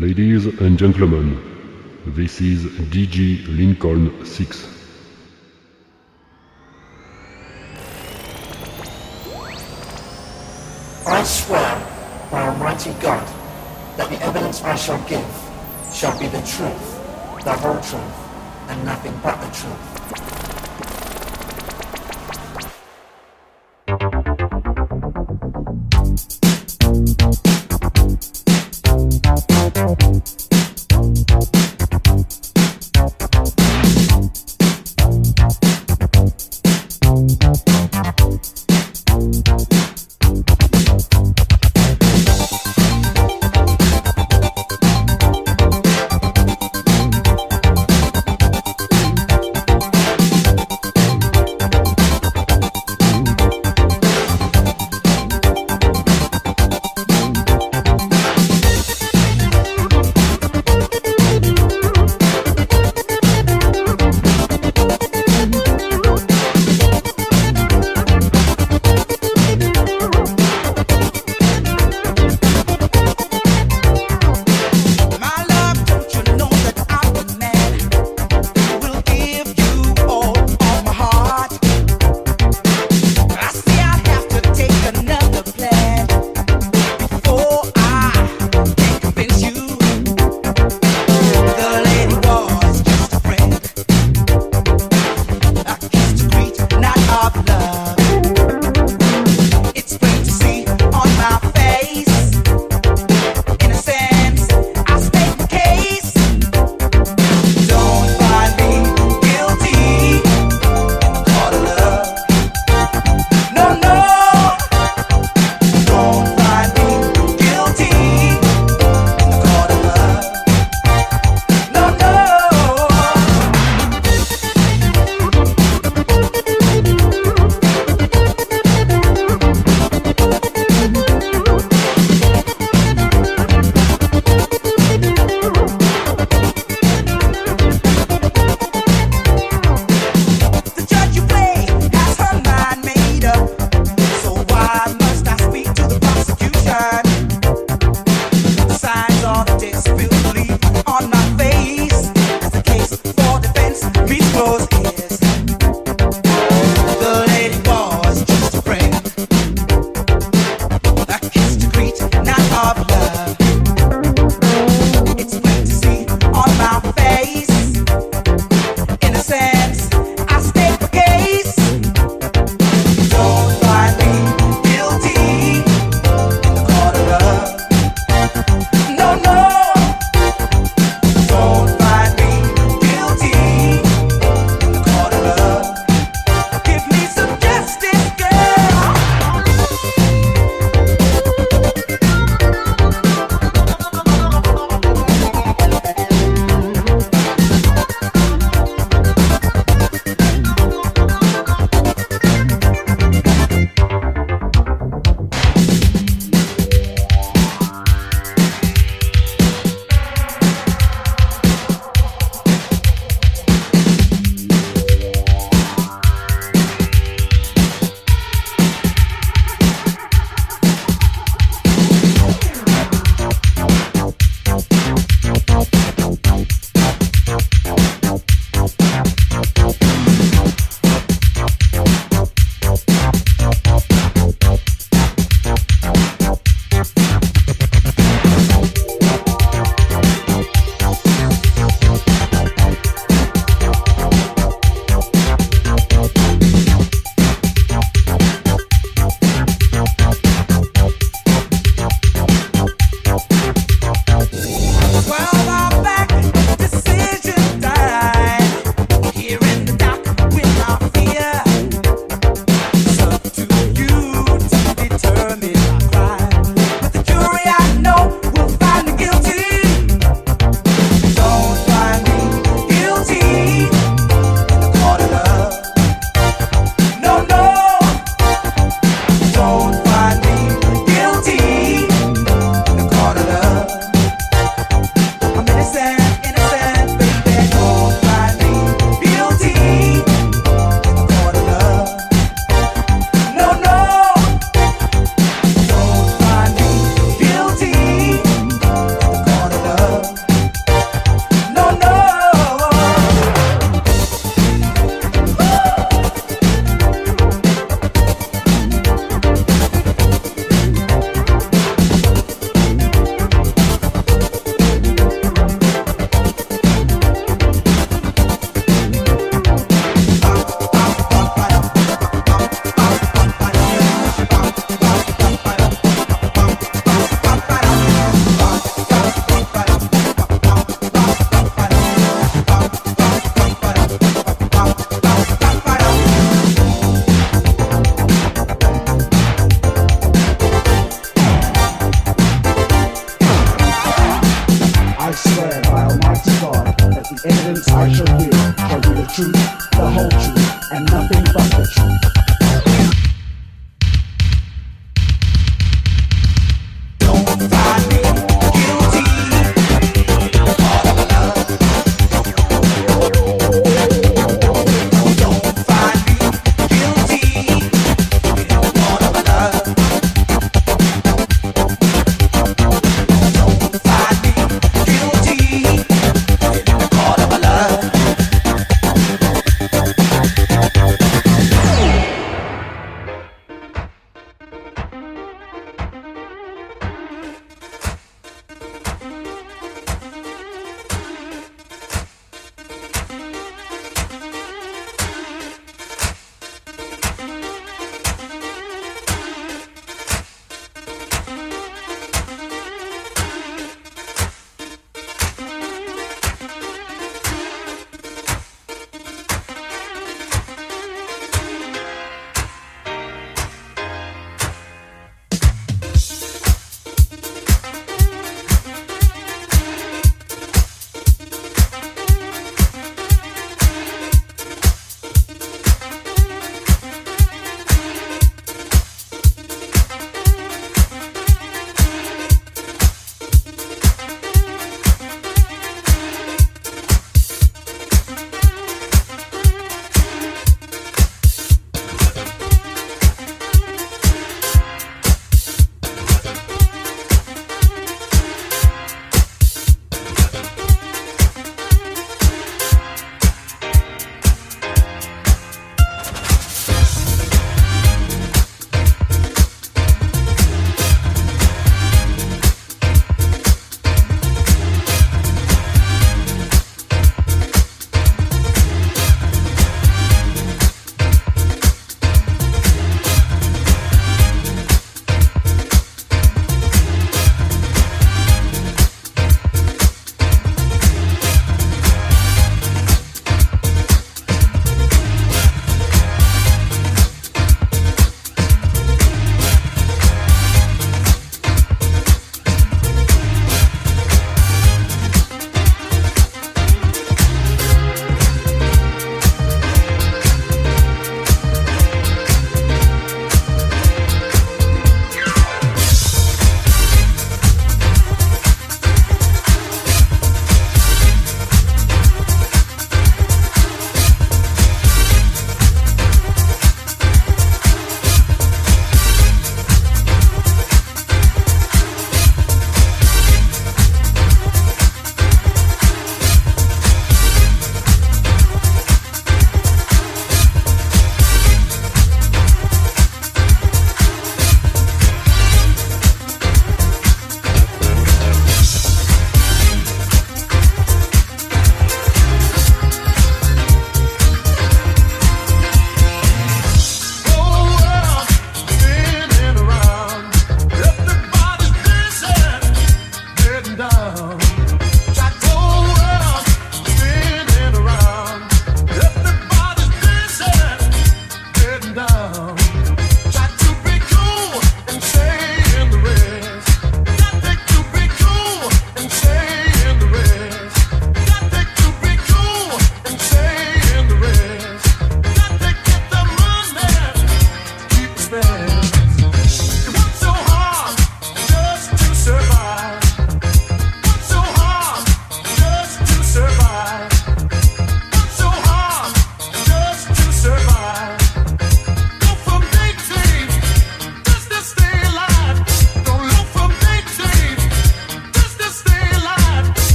Ladies and gentlemen, this is DJ Lincoln 6. I swear by Almighty God that the evidence I shall give shall be the truth, the whole truth, and nothing but the truth.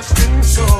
trust in so.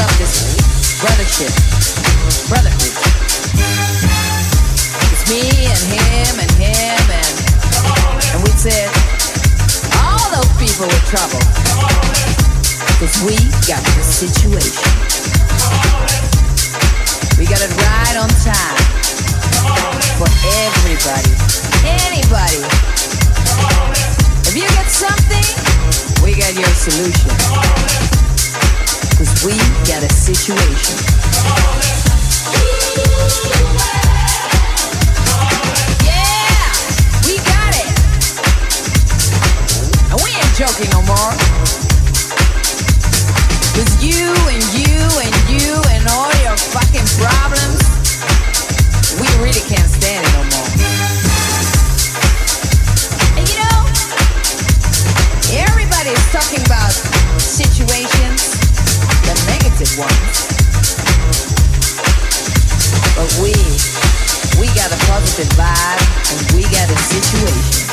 up this brothership, brotherhood. It's me and him and him and, and we said, all those people with trouble, cause we got the situation. We got it right on time for everybody, anybody. If you get something, we got your solution. Cause we got a situation. Yeah, we got it. And we ain't joking no you and you and you and all your fucking problems, we really can't stand it no more. And you know, talking about situations, negative ones. But we, we got a positive vibe and we got a situation.